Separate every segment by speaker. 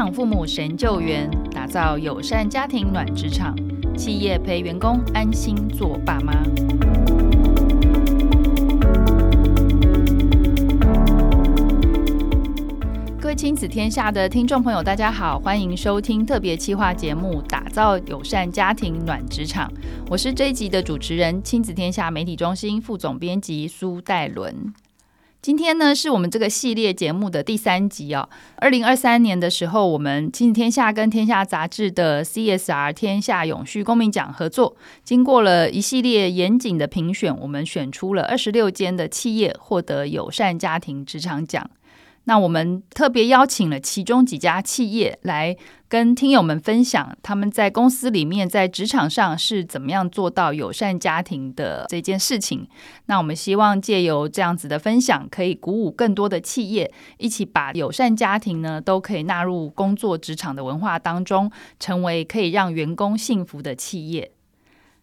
Speaker 1: 场父母神救援，打造友善家庭暖职场，企业陪员工安心做爸妈。各位亲子天下的听众朋友，大家好，欢迎收听特别企划节目《打造友善家庭暖职场》，我是这一集的主持人，亲子天下媒体中心副总编辑苏岱伦。今天呢，是我们这个系列节目的第三集哦。二零二三年的时候，我们亲子天下跟天下杂志的 CSR 天下永续公民奖合作，经过了一系列严谨的评选，我们选出了二十六间的企业获得友善家庭职场奖。那我们特别邀请了其中几家企业来跟听友们分享他们在公司里面在职场上是怎么样做到友善家庭的这件事情。那我们希望借由这样子的分享，可以鼓舞更多的企业一起把友善家庭呢都可以纳入工作职场的文化当中，成为可以让员工幸福的企业。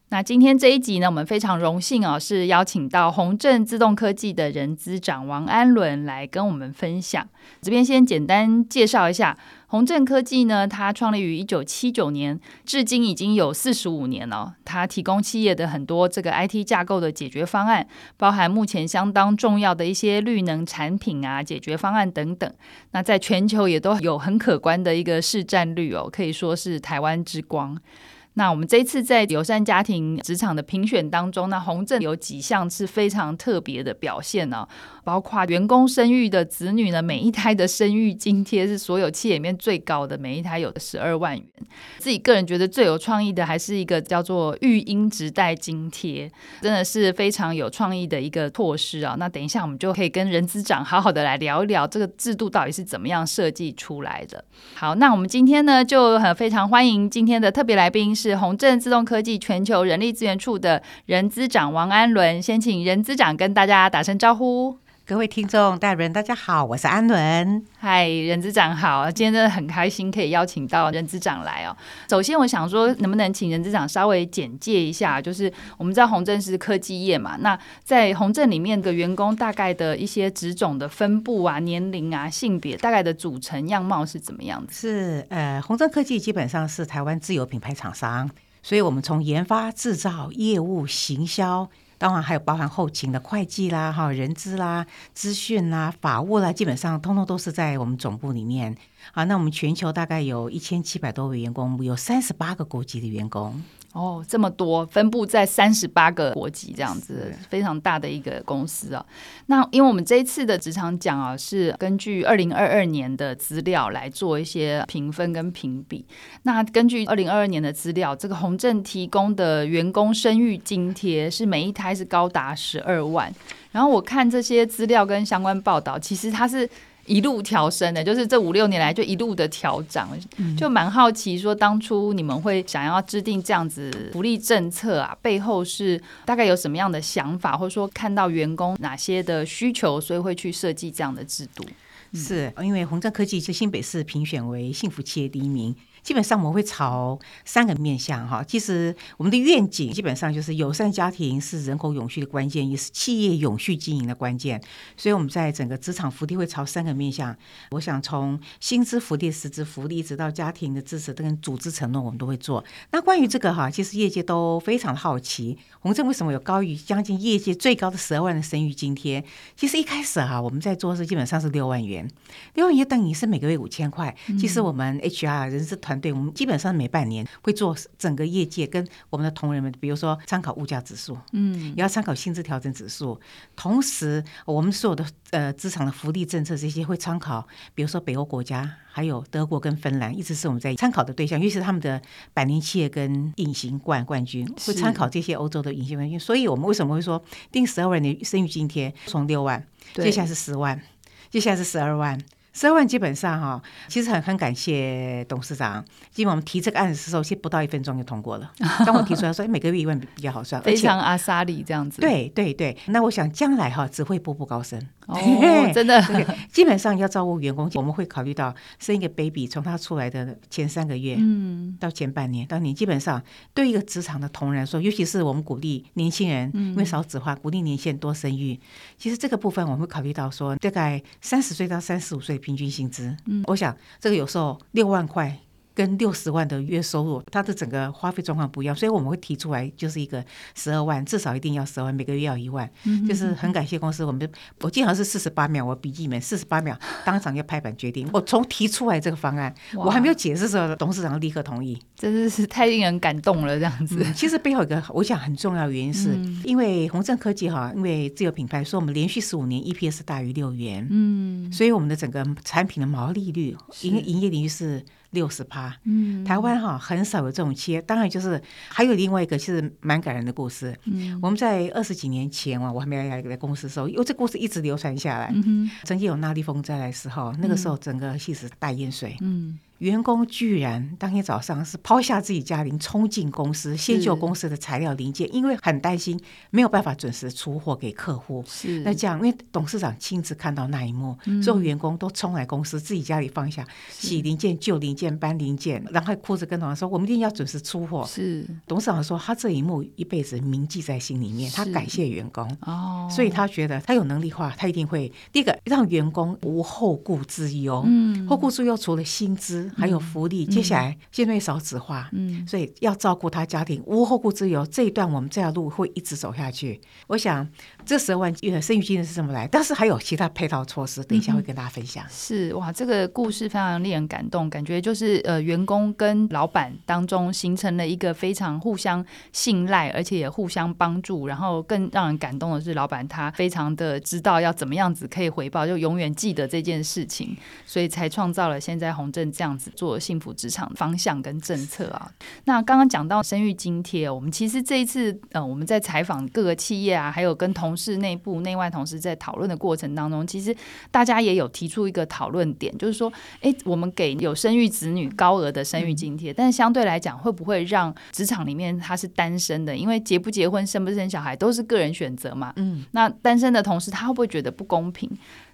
Speaker 1: 那今天这一集呢，我们非常荣幸哦，是邀请到宏正自动科技的人资长王安伦来跟我们分享。这边先简单介绍一下，宏正科技呢，它创立于一九七九年，至今已经有四十五年了。它提供企业的很多这个 IT 架构的解决方案，包含目前相当重要的一些绿能产品啊、解决方案等等。那在全球也都有很可观的一个市占率哦，可以说是台湾之光。那我们这次在友善家庭职场的评选当中，那宏正有几项是非常特别的表现呢、包括员工生育的子女呢，每一胎的生育津贴是所有企业里面最高的，每一胎有的十二万元。自己个人觉得最有创意的还是一个叫做育婴直带津贴，真的是非常有创意的一个措施啊。那等一下我们就可以跟人资长好好的来聊一聊这个制度到底是怎么样设计出来的。好，那我们今天呢就很非常欢迎今天的特别来宾是宏正自动科技全球人力资源处的人资长王安伦，先请人资长跟大家打声招呼。
Speaker 2: 各位听众、大人，大家好，我是安伦。
Speaker 1: 嗨，任资长好，今天真的很开心可以邀请到任资长来哦。首先，我想说，能不能请任资长稍微简介一下，就是我们知道宏正是科技业嘛，那在宏正里面的员工大概的一些职种的分布啊、年龄啊、性别大概的组成样貌是怎么样的？
Speaker 2: 是呃，宏正科技基本上是台湾自有品牌厂商，所以我们从研发、制造、业务、行销。当然还有包含后勤的会计啦、哈人资啦、资讯啦、法务啦，基本上通通都是在我们总部里面。好，那我们全球大概有一千七百多位员工，有三十八个国籍的员工。
Speaker 1: 哦，这么多，分布在三十八个国籍，这样子非常大的一个公司啊。那因为我们这一次的职场奖啊，是根据二零二二年的资料来做一些评分跟评比。那根据二零二二年的资料，这个宏正提供的员工生育津贴是每一胎是高达十二万。然后我看这些资料跟相关报道，其实它是。一路调升的，就是这五六年来就一路的调涨，就蛮好奇说，当初你们会想要制定这样子福利政策啊，背后是大概有什么样的想法，或者说看到员工哪些的需求，所以会去设计这样的制度？
Speaker 2: 是因为宏正科技是新北市评选为幸福企业第一名。基本上我们会朝三个面向哈，其实我们的愿景基本上就是友善家庭是人口永续的关键，也是企业永续经营的关键。所以我们在整个职场福利会朝三个面向。我想从薪资福利、实质福利，直到家庭的支持跟组织承诺，我们都会做。那关于这个哈，其实业界都非常好奇，洪正为什么有高于将近业界最高的十二万的生育津贴？其实一开始哈，我们在做是基本上是六万元，六万元等于是每个月五千块。其实我们 HR 人事团对，我们基本上每半年会做整个业界跟我们的同仁们，比如说参考物价指数，嗯，也要参考薪资调整指数。同时，我们所有的呃职场的福利政策这些会参考，比如说北欧国家，还有德国跟芬兰，一直是我们在参考的对象，尤其是他们的百年企业跟隐形冠冠军会参考这些欧洲的隐形冠军。所以我们为什么会说定十二万的生育津贴，从六万，接下来是十万，接下来是十二万。十二万基本上哈，其实很很感谢董事长。因为我们提这个案子的时候，其实不到一分钟就通过了。当我提出来说，每个月一万比较好算，
Speaker 1: 非常阿莎力这样子。
Speaker 2: 对对对，那我想将来哈只会步步高升。
Speaker 1: 哦，真的，
Speaker 2: 基本上要照顾员工，我们会考虑到生一个 baby，从他出来的前三个月，嗯，到前半年，到你基本上对一个职场的同仁说，尤其是我们鼓励年轻人，因为少子化，鼓励年轻人多生育。其实这个部分我们会考虑到说，大概三十岁到三十五岁。平均薪资。嗯，我想这个有时候六万块。跟六十万的月收入，他的整个花费状况不一样，所以我们会提出来，就是一个十二万，至少一定要十二万，每个月要一万。就是很感谢公司，我们我记得好像是四十八秒，我笔记里面四十八秒当场就拍板决定。我从提出来这个方案，我还没有解释的时候，董事长立刻同意，
Speaker 1: 真的是太令人感动了。这样子，
Speaker 2: 嗯、其实背后一个我想很重要的原因是，嗯、因为宏正科技哈，因为自有品牌，所以我们连续十五年 EPS 大于六元，嗯，所以我们的整个产品的毛利率营营业领域是。六十趴，嗯，台湾哈很少有这种企业，当然就是还有另外一个其实蛮感人的故事。嗯，我们在二十几年前啊，我还没来来公司的时候，因为这故事一直流传下来。嗯，曾经有那利风灾来的时候，那个时候整个戏是大淹水。嗯。员工居然当天早上是抛下自己家庭，冲进公司，先救公司的材料零件，因为很担心没有办法准时出货给客户。是那这样，因为董事长亲自看到那一幕，嗯、所有员工都冲来公司，自己家里放下洗零件、旧零件、搬零件，然后还哭着跟董事长说：“我们一定要准时出货。”是董事长说：“他这一幕一辈子铭记在心里面，他感谢员工哦，所以他觉得他有能力的话，他一定会第一个让员工无后顾之忧。嗯，后顾之忧除了薪资。还有福利，接下来现在少子化，嗯，所以要照顾他家庭，无后顾之忧。这一段我们这条路会一直走下去。我想这十二万元生育金是怎么来？但是还有其他配套措施，等一下会跟大家分享。
Speaker 1: 是哇，这个故事非常令人感动，感觉就是呃，员工跟老板当中形成了一个非常互相信赖，而且也互相帮助。然后更让人感动的是，老板他非常的知道要怎么样子可以回报，就永远记得这件事情，所以才创造了现在宏正这样子做。幸福职场方向跟政策啊，那刚刚讲到生育津贴，我们其实这一次呃，我们在采访各个企业啊，还有跟同事内部内外同事在讨论的过程当中，其实大家也有提出一个讨论点，就是说，哎，我们给有生育子女高额的生育津贴，但是相对来讲，会不会让职场里面他是单身的，因为结不结婚、生不生小孩都是个人选择嘛，嗯，那单身的同事他会不会觉得不公平？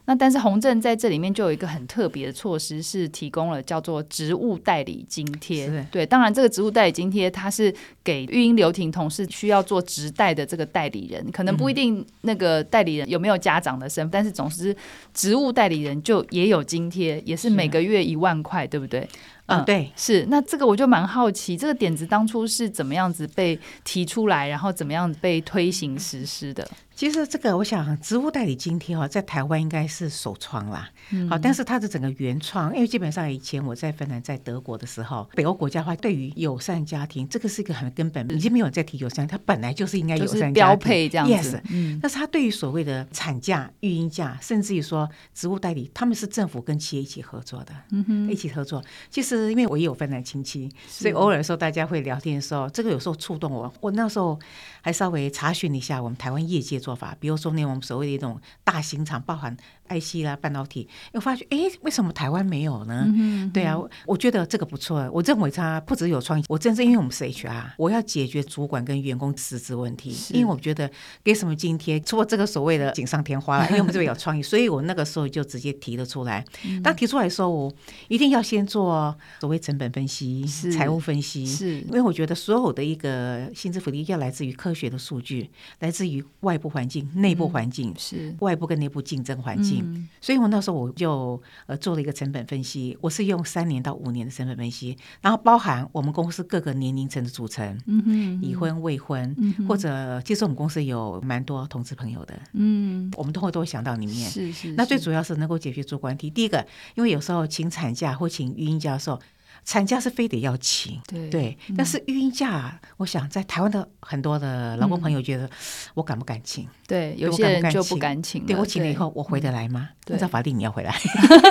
Speaker 1: 那但是洪正在这里面就有一个很特别的措施，是提供了叫做职务代理津贴。对，当然这个职务代理津贴，它是给育婴留停同事需要做职代的这个代理人，可能不一定那个代理人有没有家长的身份，嗯、但是总之职务代理人就也有津贴，也是每个月一万块，对不对？嗯，对，是。那这个我就蛮好奇，这个点子当初是怎么样子被提出来，然后怎么样被推行实施的？
Speaker 2: 其实这个，我想植物代理津贴哈，在台湾应该是首创啦。嗯、好，但是它的整个原创，因为基本上以前我在芬兰、在德国的时候，北欧国家的话，对于友善家庭，这个是一个很根本，已经没有在提友善，它本来就是应该友善家庭，
Speaker 1: 标配这样子。Yes,
Speaker 2: 嗯，但是它对于所谓的产假、育婴假，甚至于说植物代理，他们是政府跟企业一起合作的，嗯哼，一起合作。其实因为我也有芬兰亲戚，所以偶尔的时候大家会聊天的时候，这个有时候触动我。我那时候还稍微查询了一下我们台湾业界做法，比如说那我们所谓的一种大型厂，包含 IC 啦、半导体，我发觉，哎，为什么台湾没有呢？对啊，我觉得这个不错。我认为它不只有创意，我真是因为我们是 HR，我要解决主管跟员工辞职问题。因为我觉得给什么津贴，除了这个所谓的锦上添花了，因为我们这边有创意，所以我那个时候就直接提了出来。当提出来的时候，我一定要先做所谓成本分析、是财务分析，是因为我觉得所有的一个薪资福利要来自于科学的数据，来自于外部环境、内部环境，嗯、是外部跟内部竞争环境。嗯、所以我那时候我就呃做了一个成本分析，我是用三年到五年的成本分析，然后包含我们公司各个年龄层的组成，嗯哼，已婚、未婚，嗯、或者其实我们公司有蛮多同志朋友的，嗯，我们都会都会想到里面，是是，是。那最主要是能够解决主观题，第一个，因为有时候请产假或请育婴假的时候。产假是非得要请，对，对，但是育婴假，我想在台湾的很多的劳工朋友觉得，我敢不敢请？
Speaker 1: 对，有些人就不敢请。
Speaker 2: 对，我请了以后，我回得来吗？按照法定你要回来，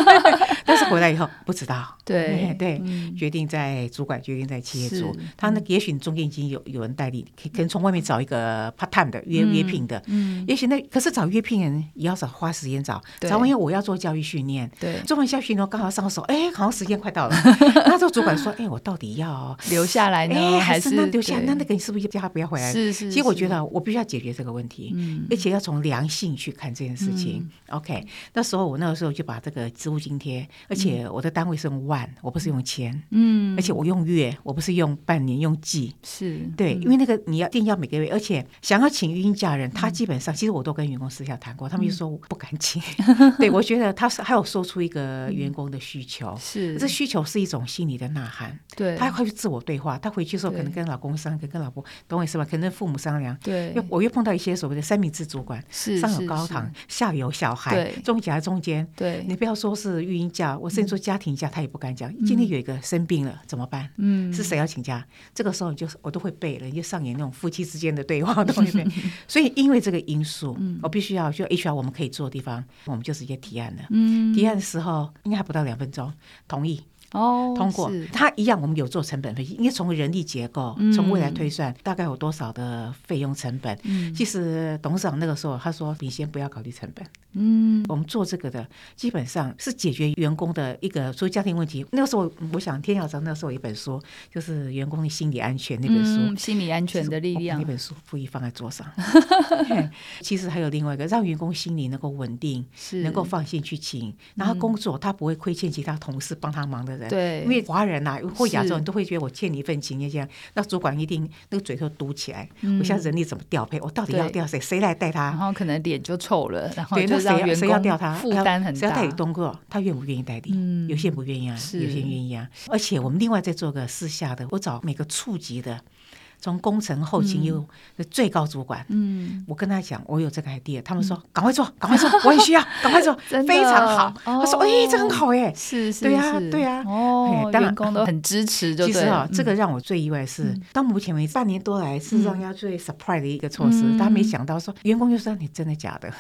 Speaker 2: 但是回来以后不知道。对对，决定在主管，决定在企业主，他那也许中间已经有有人代理，可可能从外面找一个 part time 的约约聘的，嗯，也许那可是找约聘人也要找花时间找，找完以后我要做教育训练，对，做完教育训练刚好上手，哎，好像时间快到了。那时候主管说：“哎，我到底要
Speaker 1: 留下来呢，还是
Speaker 2: 那留下？那那个你是不是叫他不要回来？是是。其实我觉得我必须要解决这个问题，而且要从良性去看这件事情。OK，那那时候我那个时候就把这个职务津贴，而且我的单位是用万，我不是用千，
Speaker 1: 嗯，
Speaker 2: 而且我用月，我不是用半年，用季，
Speaker 1: 是。
Speaker 2: 对，因为那个你要定要每个月，而且想要请育婴假人，他基本上其实我都跟员工私下谈过，他们就说我不敢请，对，我觉得他是还有说出一个员工的需求，
Speaker 1: 是。
Speaker 2: 这需求是一种心理的呐喊，
Speaker 1: 对，
Speaker 2: 他会去自我对话，他回去的时候可能跟老公商量，跟老婆懂我意思吧？可能父母商量，
Speaker 1: 对，
Speaker 2: 又我又碰到一些所谓的三明治主管，
Speaker 1: 是
Speaker 2: 上有高堂，下有小孩，中夹中间，
Speaker 1: 对，你
Speaker 2: 不要说是育婴假，我甚至说家庭假，他也不敢讲。今天有一个生病了怎么办？嗯，是谁要请假？这个时候就是我都会背了，就上演那种夫妻之间的对话，都会背。所以因为这个因素，我必须要就 HR 我们可以做的地方，我们就直接提案了。嗯，提案的时候应该还不到两分钟，同意。
Speaker 1: 哦，
Speaker 2: 通过它一样，我们有做成本分析，因为从人力结构，从未来推算大概有多少的费用成本。嗯，其实董事长那个时候他说：“你先不要考虑成本。”嗯，我们做这个的基本上是解决员工的一个所以家庭问题。那个时候，我想天晓章那时候有一本书，就是《员工的心理安全》那本书，
Speaker 1: 嗯，心理安全的力量。
Speaker 2: 那本书故意放在桌上。其实还有另外一个，让员工心理能够稳定，是能够放心去请，然后工作他不会亏欠其他同事帮他忙的人。
Speaker 1: 对，
Speaker 2: 因为华人呐或亚洲人都会觉得我欠你一份情，这样，那主管一定那个嘴都堵起来。我现在人力怎么调配？我到底要调谁？谁来带他？
Speaker 1: 然后可能脸就臭了。然后
Speaker 2: 对，那谁谁要调他？
Speaker 1: 负担很大。
Speaker 2: 谁要带你东哥？他愿不愿意带的？有些人不愿意啊，有些人愿意啊。而且我们另外再做个私下的，我找每个处级的。从工程后勤又最高主管，嗯，我跟他讲，我有这个 idea，他们说赶快做，赶快做，我也需要，赶快做，非常好。他说，哎，这很好哎，
Speaker 1: 是是，
Speaker 2: 对呀对呀，
Speaker 1: 哦，员工都很支持。
Speaker 2: 其实啊，这个让我最意外是，到目前为止半年多来是让人家最 surprise 的一个措施，他没想到说员工就说你真的假的，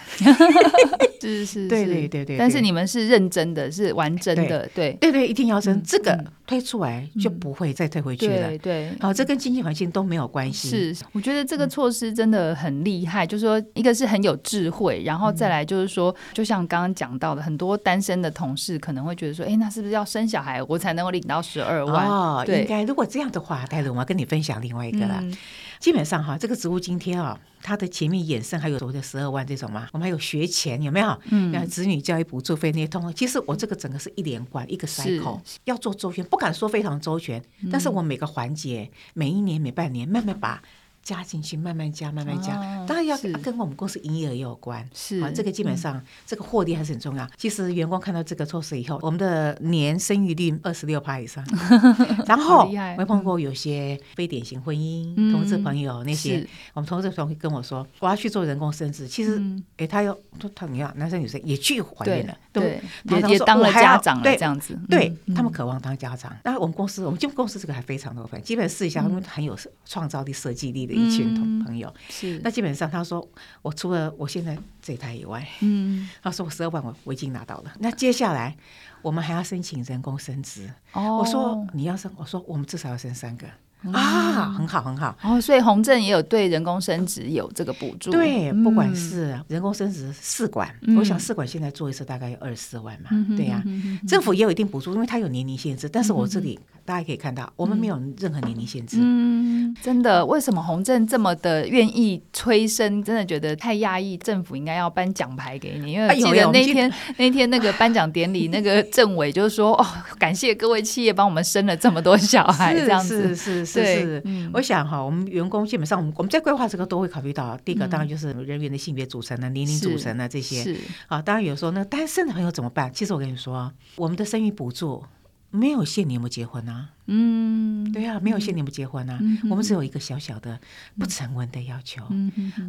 Speaker 1: 是 是，
Speaker 2: 对对对对。
Speaker 1: 但是你们是认真的，是完真的，对。
Speaker 2: 对。对，一定要真，这个推出来就不会再退回去了，
Speaker 1: 对。
Speaker 2: 好，这跟经济环境都没有关系。
Speaker 1: 是，我觉得这个措施真的很厉害。嗯、就是说，一个是很有智慧，然后再来就是说，就像刚刚讲到的，很多单身的同事可能会觉得说，哎，那是不是要生小孩我才能够领到十二万？
Speaker 2: 哦，应该。如果这样的话，戴伦我要跟你分享另外一个了。嗯、基本上哈，这个职务津贴啊，它的前面衍生还有所谓的十二万这种嘛，我们还有学前有没有？嗯，子女教育补助费那些通。其实我这个整个是一连贯一个 cycle，要做周全，不敢说非常周全，嗯、但是我每个环节，每一年、每半年，慢慢把。加进去，慢慢加，慢慢加。当然要跟我们公司营业额也有关。是啊，这个基本上这个获利还是很重要。其实员工看到这个措施以后，我们的年生育率二十六趴以上。然后我也碰过有些非典型婚姻同志朋友那些，我们同事朋友会跟我说，我要去做人工生殖。其实，哎，他又他你看，男生女生也去怀孕了，对，
Speaker 1: 也也当了家长了，这样子。
Speaker 2: 对，他们渴望当家长。那我们公司，我们就公司这个还非常多分，基本试一下，他们很有创造力、设计力的。一群同朋友，嗯、是。那基本上他说，我除了我现在这一胎以外，嗯，他说我十二万我我已经拿到了，那接下来我们还要申请人工生殖，哦，我说你要生，我说我们至少要生三个。啊，很好很好
Speaker 1: 哦，所以洪镇也有对人工生殖有这个补助。
Speaker 2: 对，不管是人工生殖试管，我想试管现在做一次大概有二十四万嘛，对呀，政府也有一定补助，因为它有年龄限制。但是我这里大家可以看到，我们没有任何年龄限制。
Speaker 1: 嗯，真的，为什么洪镇这么的愿意催生？真的觉得太压抑，政府应该要颁奖牌给你，因为记得那天 那天那个颁奖典礼，那个政委就是说哦，感谢各位企业帮我们生了这么多小孩，这样子
Speaker 2: 是是。是，我想哈，我们员工基本上，我们我们在规划这个都会考虑到，第一个当然就是人员的性别组成啊、年龄组成啊这些。是啊，当然有时候那单身的朋友怎么办？其实我跟你说，我们的生育补助没有限你有没有结婚啊。嗯，对啊，没有限定不结婚啊，我们只有一个小小的不成文的要求，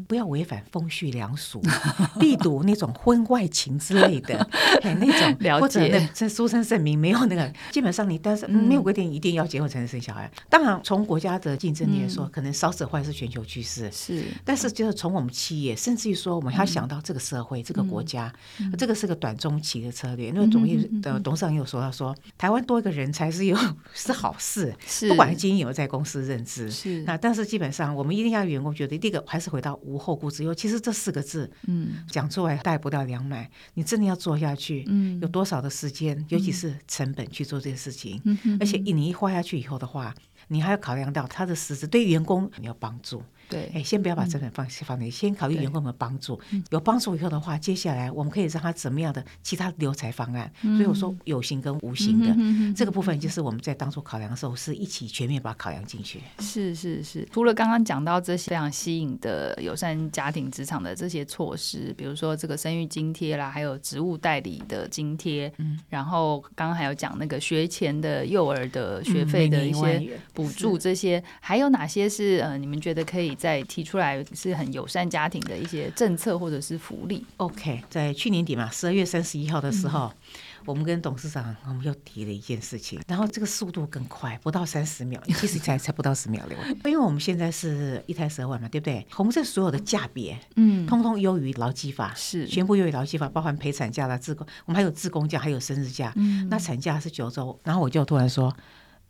Speaker 2: 不要违反风序良俗，力赌那种婚外情之类的，那种或者那这书生证明没有那个，基本上你但是没有规定一定要结婚才能生小孩。当然，从国家的竞争力来说，可能少子化是全球趋势，是，但是就是从我们企业，甚至于说我们要想到这个社会、这个国家，这个是个短中期的策略。因为总业的董事长有说到说，台湾多一个人才是有是 好。事，是不管经营有在公司认知，是那但是基本上我们一定要员工觉得，第一个还是回到无后顾之忧。其实这四个字，嗯，讲出来带不到两买，你真的要做下去，嗯，有多少的时间，尤其是成本去做这些事情，嗯，而且你一花下去以后的话。你还要考量到他的实质对员工有帮助，
Speaker 1: 对，
Speaker 2: 哎，先不要把成本放放那，先考虑员工有没有帮助。有帮助以后的话，接下来我们可以让他怎么样的其他留才方案。所以我说有形跟无形的这个部分，就是我们在当初考量的时候是一起全面把它考量进去。
Speaker 1: 是是是，除了刚刚讲到这些非常吸引的友善家庭职场的这些措施，比如说这个生育津贴啦，还有职务代理的津贴，嗯，然后刚刚还有讲那个学前的幼儿的学费的一些补助，这些还有哪些是呃你们觉得可以再提出来是很友善家庭的一些政策或者是福利
Speaker 2: ？OK，在去年底嘛，十二月三十一号的时候。嗯我们跟董事长，我们又提了一件事情，然后这个速度更快，不到三十秒，其实才才不到十秒了。因为我们现在是一胎十二万嘛，对不对？红色所有的价别，嗯，通通优于劳基法，是全部优于劳基法，包含陪产假啦、自工，我们还有自工假，还有生日假。嗯，那产假是九周，然后我就突然说。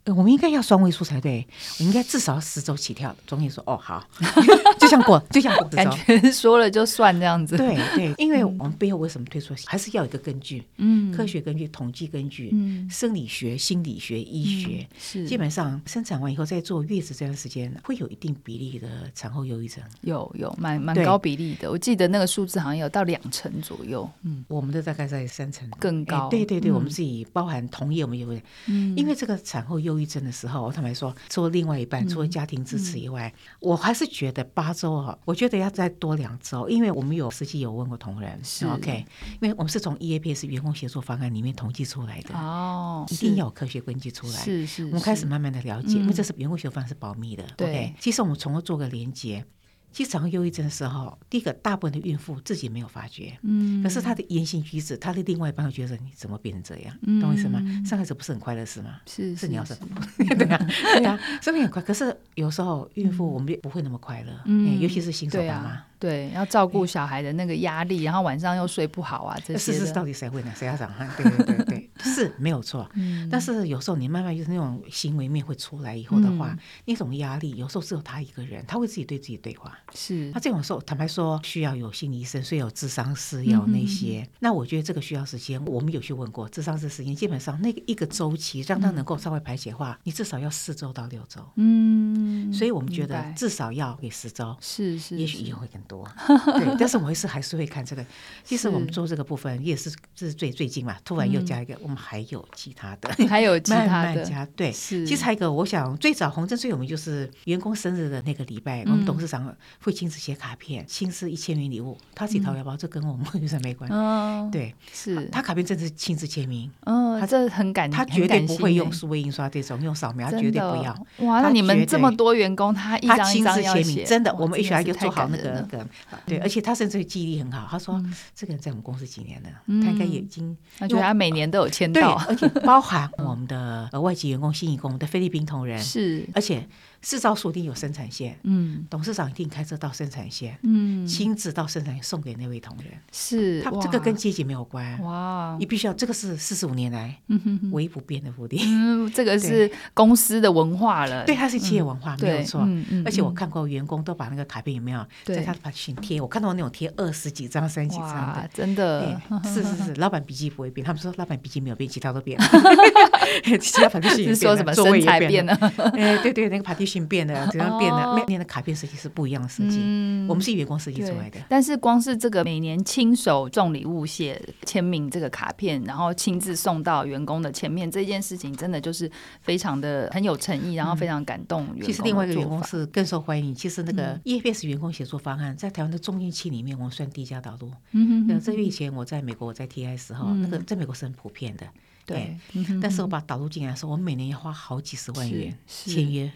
Speaker 2: 我们应该要双位数才对，我应该至少十周起跳。中医说：“哦，好，就像过，就像过，
Speaker 1: 感 觉说了就算这样子。”
Speaker 2: 对对，因为我们背后为什么推出，还是要有一个根据，嗯，科学根据、统计根据，嗯，生理学、心理学、医学，是基本上生产完以后再坐月子这段时间，会有一定比例的产后忧郁症，
Speaker 1: 有有蛮蛮高比例的。我记得那个数字好像有到两成左右，
Speaker 2: 嗯，我们的大概在三成
Speaker 1: 更高。
Speaker 2: 对对对，我们自己包含同业，我们也会，嗯，因为这个产后忧。忧郁症的时候，我坦白说，除了另外一半，除了家庭支持以外，我还是觉得八周哈，我觉得要再多两周，因为我们有实际有问过同仁，是。OK，因为我们是从 EAPS 员工协作方案里面统计出来的哦，一定要有科学根据出来，是是，我们开始慢慢的了解，因为这是员工协作方案是保密的，OK，其实我们从而做个连接。其实产后忧郁症的时候，第一个大部分的孕妇自己没有发觉，嗯，可是她的言行举止，她的另外一半会觉得你怎么变成这样，嗯、懂我意思吗？生孩子不是很快乐是吗？是是你要什么？对啊对啊，生命很快，可是有时候孕妇我们不会那么快乐，嗯，尤其是新手爸妈。
Speaker 1: 对，要照顾小孩的那个压力，然后晚上又睡不好啊，这些。
Speaker 2: 是是，到底谁会呢？谁要长哈？对对对对，是没有错。嗯。但是有时候你慢慢就是那种行为面会出来以后的话，那种压力有时候只有他一个人，他会自己对自己对话。是。他这种时候，坦白说，需要有心理医生，所以有智商师，要那些。那我觉得这个需要时间。我们有去问过智商师时间，基本上那个一个周期让他能够稍微排解化，你至少要四周到六周。嗯。所以我们觉得至少要给十周。是是。也许以后会更多。对，但是我还是还是会看这个。其实我们做这个部分也是这是最最近嘛，突然又加一个，我们还有其他的，
Speaker 1: 还有其他的
Speaker 2: 加。对，其实还有一个，我想最早红针最有名就是员工生日的那个礼拜，我们董事长会亲自写卡片，亲自一签名礼物，他自己掏腰包，这跟我们 女生没关系。对，是他卡片真的是亲自签名。哦，他这很感，他绝对不会用数位印刷这种用扫描，他绝对不要。
Speaker 1: 哇，那你们这么多员工，他一张一张要写，
Speaker 2: 真的，我们 HR 就做好那个那个。对，而且他甚至记忆力很好。他说：“这个人在我们公司几年了？他应该已经……
Speaker 1: 他觉得他每年都有签到，
Speaker 2: 而且包含 我们的外籍员工、新移工、我们的菲律宾同仁是，而且。”制造所一定有生产线，嗯，董事长一定开车到生产线，嗯，亲自到生产线送给那位同仁，是他这个跟阶级没有关，哇，你必须要这个是四十五年来唯一不变的福利，
Speaker 1: 嗯，这个是公司的文化了，
Speaker 2: 对，它是企业文化没有错，而且我看过员工都把那个卡片有没有在他的笔记贴，我看到那种贴二十几张、三十几张的，
Speaker 1: 真的，
Speaker 2: 是是是，老板笔记不会变，他们说老板笔记没有变，其他都变了，其他反正是说什么身材变了，哎，对对，那个笔记。变的，怎样变的？每年的卡片设计是不一样的设计，嗯、我们是员工设计出来的。
Speaker 1: 但是光是这个每年亲手送礼物、写签名这个卡片，然后亲自送到员工的前面，这件事情真的就是非常的很有诚意，然后非常感动员工。
Speaker 2: 其实另外一个员工是更受欢迎。其实那个 EAPS 员工写作方案在台湾的中间期里面，我们算低价导入。嗯哼，这个以前我在美国，我在 TI 时候，那个在美国是很普遍的。对，但是我把导入进来的时候，我每年要花好几十万元签约，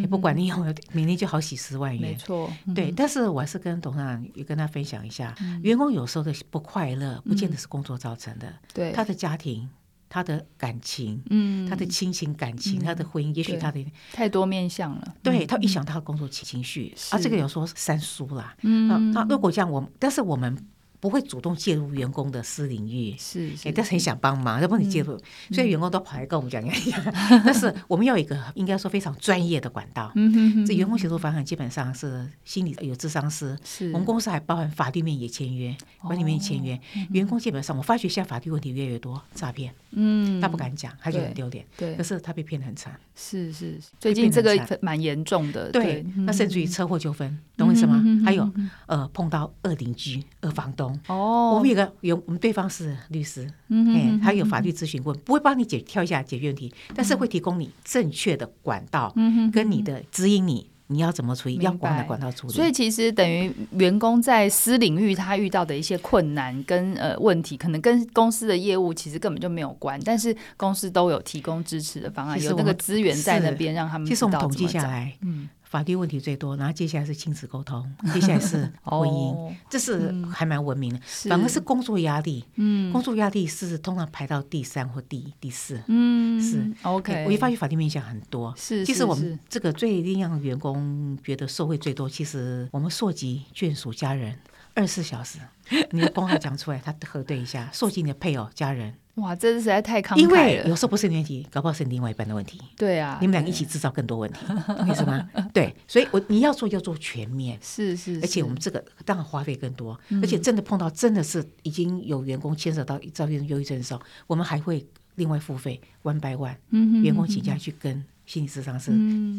Speaker 2: 也不管你有没有，每年就好几十万元。没错，对。但是我还是跟董事长也跟他分享一下，员工有时候的不快乐，不见得是工作造成的。对，他的家庭、他的感情、嗯，他的亲情感情、他的婚姻，也许他的
Speaker 1: 太多面向了。
Speaker 2: 对，他影响他的工作情绪，啊，这个有时候是三叔啦。嗯，那如果这样，我但是我们。不会主动介入员工的私领域，
Speaker 1: 是，
Speaker 2: 哎，但是很想帮忙，要帮你介入，所以员工都跑来跟我们讲一讲。但是我们要有一个应该说非常专业的管道。这员工协助方案基本上是心理有智商师，是。我们公司还包含法律面也签约，管理面也签约。员工基本上，我发觉现在法律问题越来越多，诈骗，嗯，他不敢讲，他觉得很丢脸，对，可是他被骗得很惨。
Speaker 1: 是是，最近这个蛮严重的，对，
Speaker 2: 那甚至于车祸纠纷，懂我意思吗？还有呃，碰到恶邻居、恶房东，哦，我们有个有我们对方是律师，嗯，他有法律咨询顾问，不会帮你解跳一下解决问题，但是会提供你正确的管道，嗯，跟你的指引你。你要怎么处理？要管的管道处理。
Speaker 1: 所以其实等于员工在私领域他遇到的一些困难跟呃问题，可能跟公司的业务其实根本就没有关，但是公司都有提供支持的方案，有那个资源在那边让他们。
Speaker 2: 其实我们统计下来，嗯。法律问题最多，然后接下来是亲子沟通，接下来是 婚姻，哦、这是还蛮文明的。嗯、反而是工作压力，嗯，工作压力是通常排到第三或第第四，嗯，是 OK。我一发现法律面向很多，是，其实我们这个最令让员工觉得受惠最多，其实我们涉及眷属家人，二十四小时，你的工号讲出来，他核对一下，溯及你的配偶家人。
Speaker 1: 哇，这是实在太慷慨了。
Speaker 2: 因为有时候不是你问题，搞不好是另外一半的问题。
Speaker 1: 对啊，
Speaker 2: 你们两个一起制造更多问题，为什么？对，所以我你要做要做全面，
Speaker 1: 是是，
Speaker 2: 而且我们这个当然花费更多，而且真的碰到真的是已经有员工牵涉到造成忧郁症的时候，我们还会另外付费 one by one，员工请假去跟。心理咨商是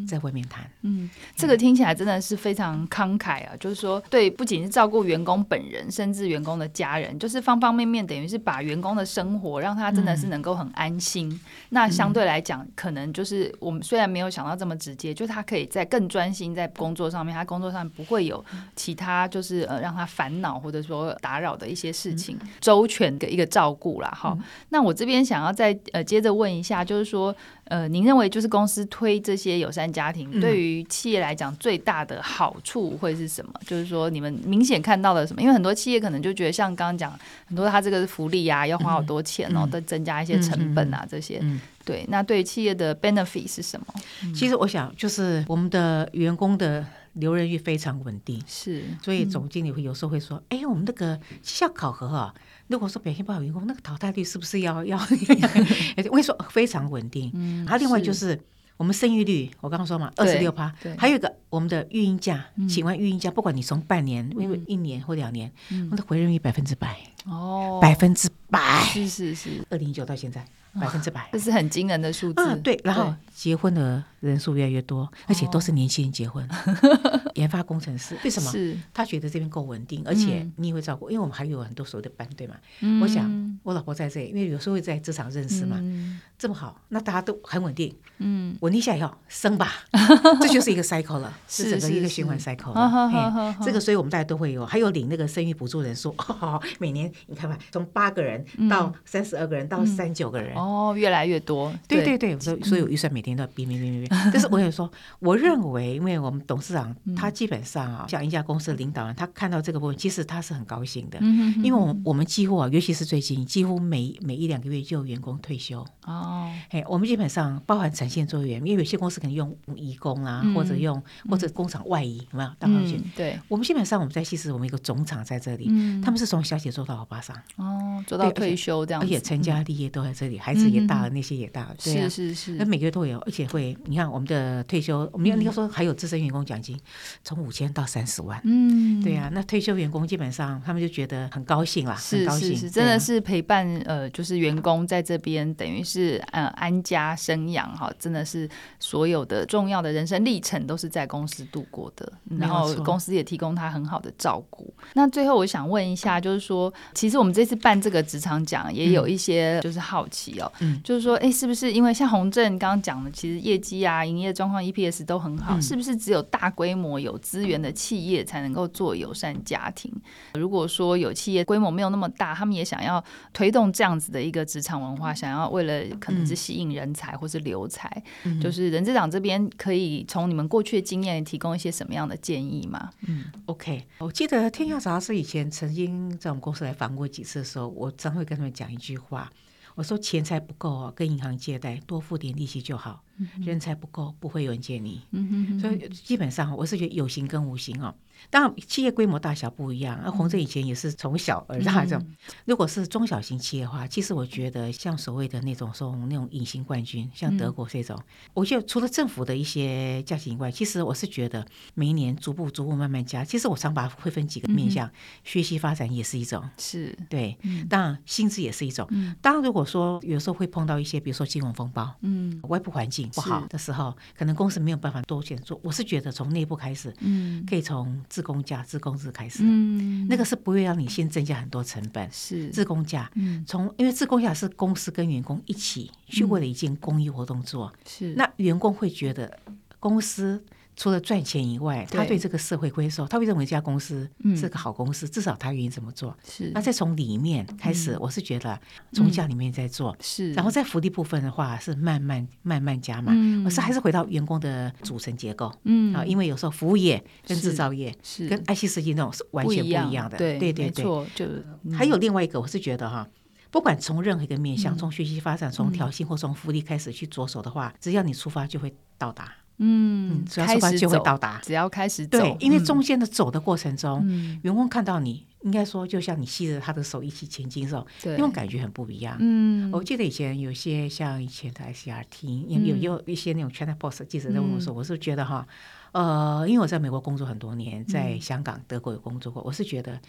Speaker 2: 在外面谈，
Speaker 1: 嗯，这个听起来真的是非常慷慨啊！就是说，对，不仅是照顾员工本人，甚至员工的家人，就是方方面面，等于是把员工的生活让他真的是能够很安心。嗯、那相对来讲，可能就是我们虽然没有想到这么直接，就他可以在更专心在工作上面，他工作上不会有其他就是呃让他烦恼或者说打扰的一些事情，嗯、周全的一个照顾啦。哈，嗯、那我这边想要再呃接着问一下，就是说。呃，您认为就是公司推这些友善家庭，对于企业来讲最大的好处会是什么？嗯、就是说你们明显看到了什么？因为很多企业可能就觉得，像刚刚讲很多，他这个福利啊，要花好多钱哦，都、嗯、增加一些成本啊，嗯、这些。嗯、对，那对于企业的 benefit 是什么？
Speaker 2: 其实我想，就是我们的员工的留任率非常稳定，
Speaker 1: 是，
Speaker 2: 所以总经理会有时候会说，哎、嗯，我们那个绩效考核啊。如果说表现不好，员工那个淘汰率是不是要 要？我跟你说非常稳定。嗯，还有另外就是我们生育率，我刚刚说嘛，二十六趴。对，还有一个我们的育婴假，请完育婴假，不管你从半年、因为一年或两年，我们的回任率百分之百。哦，百分之百。
Speaker 1: 是是是，
Speaker 2: 二零一九到现在百分之百，
Speaker 1: 这是很惊人的数字。
Speaker 2: 嗯，对。然后结婚的人数越来越多，而且都是年轻人结婚。研发工程师为什么？是他觉得这边够稳定，而且你也会照顾，因为我们还有很多所谓的班队嘛。我想我老婆在这里，因为有时候会在职场认识嘛，这么好，那大家都很稳定。嗯，稳定下以后生吧，这就是一个 cycle 了，是整个一个循环 cycle 了。这个所以我们大家都会有，还有领那个生育补助人数，每年你看看，从八个人到三十二个人到三九个人，
Speaker 1: 哦，越来越多。
Speaker 2: 对对对，所以所有预算每天都要变变变变变。但 是我也说，我认为，因为我们董事长他。基本上啊，像一家公司的领导人，他看到这个部分，其实他是很高兴的，因为我们我们几乎啊，尤其是最近，几乎每每一两个月就有员工退休哦。哎，我们基本上包含产线作业员，因为有些公司可能用移工啊，嗯、或者用或者工厂外移，有没有？大行去、嗯。对，我们基本上我们在西施，我们一个总厂在这里，嗯、他们是从小姐做到欧巴桑。
Speaker 1: 哦，做到退休这样，
Speaker 2: 而且成家立业都在这里，嗯、孩子也大了，那些也大了，
Speaker 1: 是是是，
Speaker 2: 那每个月都有，而且会，你看我们的退休，我们要你要说还有资深员工奖金。从五千到三十万，嗯，对呀、啊，那退休员工基本上他们就觉得很高兴啦，
Speaker 1: 是
Speaker 2: 很高兴，
Speaker 1: 是是，真的是陪伴呃，就是员工在这边等于是呃安家生养哈，真的是所有的重要的人生历程都是在公司度过的，然后公司也提供他很好的照顾。那最后我想问一下，就是说，其实我们这次办这个职场奖也有一些就是好奇哦，嗯，就是说，哎，是不是因为像洪正刚刚讲的，其实业绩啊、营业状况、EPS 都很好，嗯、是不是只有大规模有资源的企业才能够做友善家庭。如果说有企业规模没有那么大，他们也想要推动这样子的一个职场文化，想要为了可能是吸引人才或是留才，嗯、就是人资长这边可以从你们过去的经验提供一些什么样的建议吗？
Speaker 2: 嗯，OK，我记得天下杂志以前曾经在我们公司来访过几次的时候，我常会跟他们讲一句话。我说钱财不够哦，跟银行借贷，多付点利息就好。嗯、人才不够，不会有人借你。所以基本上我是觉得有形跟无形哦。当然，企业规模大小不一样。那宏正以前也是从小而大这种。嗯、如果是中小型企业的话，其实我觉得像所谓的那种说那种隐形冠军，像德国这种，嗯、我觉得除了政府的一些加薪以外，其实我是觉得每一年逐步逐步慢慢加。其实我常把它会分几个面向，嗯、学习发展也是一种，是对。嗯、当然，薪资也是一种。嗯、当然，如果说有时候会碰到一些，比如说金融风暴，嗯，外部环境不好的时候，可能公司没有办法多钱做。我是觉得从内部开始，嗯，可以从自工价、自工资开始，嗯，那个是不会让你先增加很多成本，是。自工价，嗯，从因为自工价是公司跟员工一起去为了一件公益活动做，是。那员工会觉得公司。除了赚钱以外，他对这个社会归属，他会认为这家公司是个好公司，至少他愿意这么做。是，那再从里面开始，我是觉得从家里面在做，是，然后在福利部分的话是慢慢慢慢加嘛。我是还是回到员工的组成结构，嗯。啊，因为有时候服务业跟制造业是跟 IC 设计那种是完全不一样的，对对对，错，就。还有另外一个，我是觉得哈，不管从任何一个面向，从学习发展、从调薪或从福利开始去着手的话，只要你出发就会到达。嗯，只要出发就会到达。只要开始走，对，因为中间的走的过程中，员工看到你，应该说就像你吸着他的手一起前进的时候，那种感觉很不一样。嗯，我记得以前有些像以前的 ICRT，有有一些那种 China Post 记者在问我说，我是觉得哈，呃，因为我在美国工作很多年，在香港、德国有工作过，我是觉得。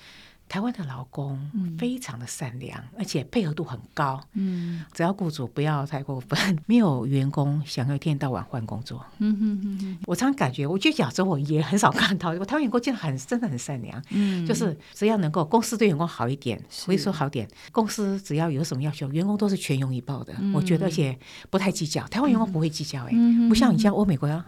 Speaker 2: 台湾的劳工非常的善良，嗯、而且配合度很高。嗯，只要雇主不要太过分，没有员工想要一天到晚换工作。嗯哼哼哼，我常感觉，我觉得亚洲我也很少看到，我台湾员工真的很真的很善良。嗯，就是只要能够公司对员工好一点，所以说好点，公司只要有什么要求，员工都是全勇以报的。嗯、我觉得而且不太计较，台湾员工不会计较哎，嗯、不像你像欧美国家。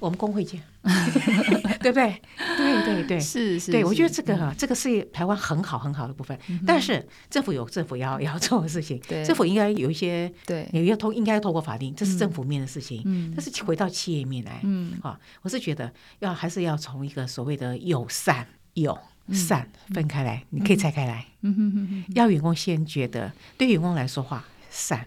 Speaker 2: 我们工会见，对不对？对对对，是是。对，我觉得这个哈，这个是台湾很好很好的部分。但是政府有政府要要做的事情，政府应该有一些，对，也要通应该要透过法令，这是政府面的事情。嗯，但是回到企业面来，嗯，啊，我是觉得要还是要从一个所谓的友善友善分开来，你可以拆开来。嗯哼哼，要员工先觉得，对员工来说话善，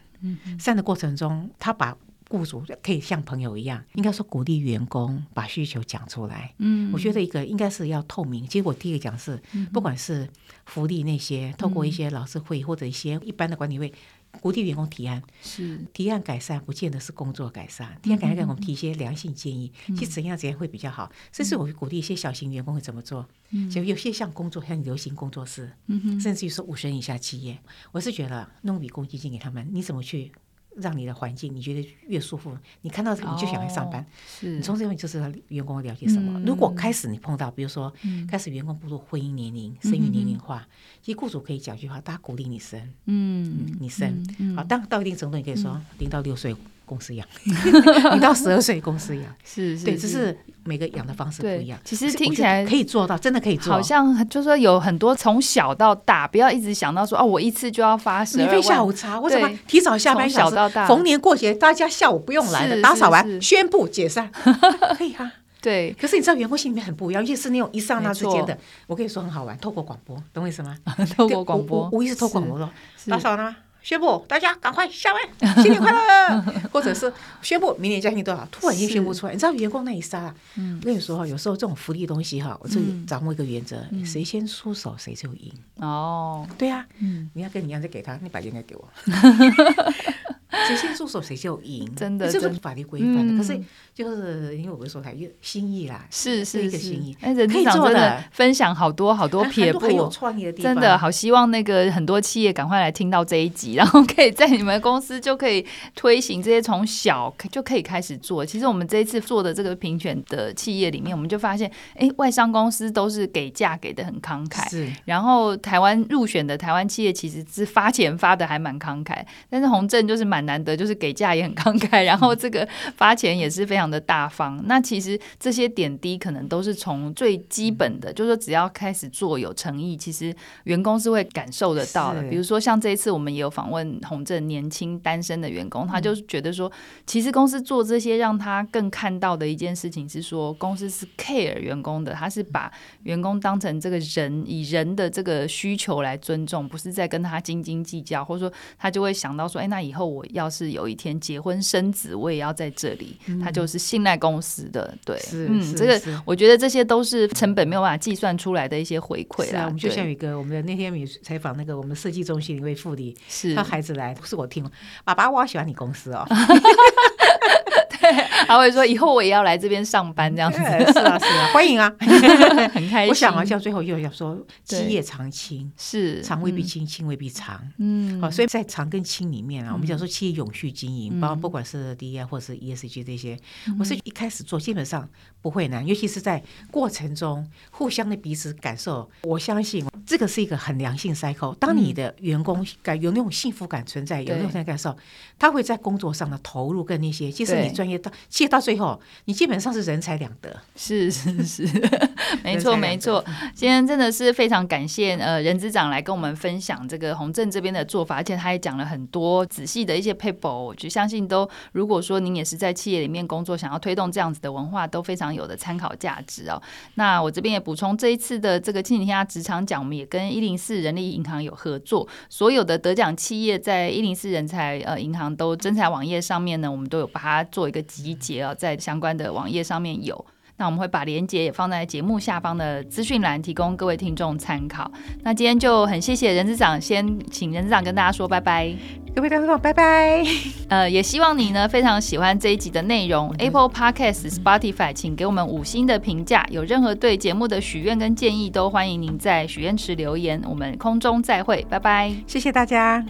Speaker 2: 善的过程中，他把。雇主可以像朋友一样，应该说鼓励员工把需求讲出来。嗯，我觉得一个应该是要透明。结果第一个讲是，不管是福利那些，透过一些老师会或者一些一般的管理会，鼓励员工提案，是提案改善，不见得是工作改善。提案改善，我们提一些良性建议，其实怎样怎样会比较好。甚至我会鼓励一些小型员工会怎么做。就有些像工作像流行工作室，嗯甚至于说五十人以下企业，我是觉得弄笔公积金给他们，你怎么去？让你的环境你觉得越舒服，你看到这个你就想来上班。是，你从这边就知道员工了解什么。如果开始你碰到，比如说开始员工步入婚姻年龄、生育年龄化，其实雇主可以讲句话，大家鼓励你生，嗯，你生，好，当到一定程度，你可以说零到六岁。公司养，你到十二岁公司养，是是，对，只是每个养的方式不一样。其实听起来可以做到，真的可以做到。好像就是说有很多从小到大，不要一直想到说哦，我一次就要发十。免费下午茶，为什么提早下班？小到大，逢年过节大家下午不用来了，打扫完宣布解散，可以啊。对，可是你知道员工心里面很不一样，尤其是那种一刹那之间的，我跟你说很好玩，透过广播，懂我意思吗？透过广播，无疑是透过广播了打扫了吗？宣布大家赶快下班，新年快乐，或者是宣布明年加薪多少，突然间宣布出来，你知道员工那一刹，我跟你说哈，有时候这种福利东西哈，我这里掌握一个原则，谁先出手谁就赢。哦，对呀，你要跟你一样再给他，你把应该给我。谁先出手谁就赢，真的，这是法律规范的。可是就是因为我们说他有心意啦，是是一个心意，哎可以做的分享好多好多 撇步，很有创意的地方。真的好希望那个很多企业赶快来听到这一集，然后可以在你们公司就可以推行这些从小就可以开始做。其实我们这一次做的这个评选的企业里面，我们就发现，哎，外商公司都是给价给的很慷慨，是。然后台湾入选的台湾企业其实是发钱发的还蛮慷慨，但是洪正就是蛮。难得就是给价也很慷慨，然后这个发钱也是非常的大方。那其实这些点滴可能都是从最基本的，就是说只要开始做有诚意，其实员工是会感受得到的。比如说像这一次我们也有访问洪正年轻单身的员工，他就觉得说，其实公司做这些让他更看到的一件事情是说，公司是 care 员工的，他是把员工当成这个人，以人的这个需求来尊重，不是在跟他斤斤计较，或者说他就会想到说，哎，那以后我要。
Speaker 1: 要是有一天结婚生子，我也要在这里。
Speaker 2: 嗯、
Speaker 1: 他就是信赖公司的，对，
Speaker 2: 是
Speaker 1: 嗯，这个我觉得这些都是成本没有办法计算出来的一些回馈啦。
Speaker 2: 啊、我们就像有一个我们的那天我们采访那个我们设计中心一位副理，
Speaker 1: 是
Speaker 2: 他孩子来，不是我听，爸爸，我好喜欢你公司哦。
Speaker 1: 他会说：“以后我也要来这边上班，这样子。”
Speaker 2: 是啊，是啊，欢迎啊，
Speaker 1: 很开心。
Speaker 2: 我想啊，像最后又想说，基业长青
Speaker 1: 是
Speaker 2: 长未必青，青未必长。
Speaker 1: 嗯，
Speaker 2: 好，所以在长跟青里面啊，我们讲说企业永续经营，包括不管是 DEI 或是 ESG 这些，我是一开始做基本上不会难，尤其是在过程中互相的彼此感受。我相信这个是一个很良性 cycle。当你的员工感有那种幸福感存在，有那种感受，他会在工作上的投入跟那些，其实你专业到。其实到最后，你基本上是人财两得。
Speaker 1: 是是是，没错没错。今天真的是非常感谢呃任之长来跟我们分享这个洪正这边的做法，而且他也讲了很多仔细的一些 paper，我就相信都如果说您也是在企业里面工作，想要推动这样子的文化，都非常有的参考价值哦。那我这边也补充，这一次的这个亲子天下职场奖，我们也跟一零四人力银行有合作，所有的得奖企业在一零四人才呃银行都征才网页上面呢，我们都有把它做一个集。结啊，在相关的网页上面有，那我们会把链接也放在节目下方的资讯栏，提供各位听众参考。那今天就很谢谢任执掌，先请任执掌跟大家说拜拜，
Speaker 2: 各位听众拜拜。
Speaker 1: 呃，也希望你呢非常喜欢这一集的内容，Apple Podcast、Spotify，请给我们五星的评价。有任何对节目的许愿跟建议，都欢迎您在许愿池留言。我们空中再会，拜拜，
Speaker 2: 谢谢大家。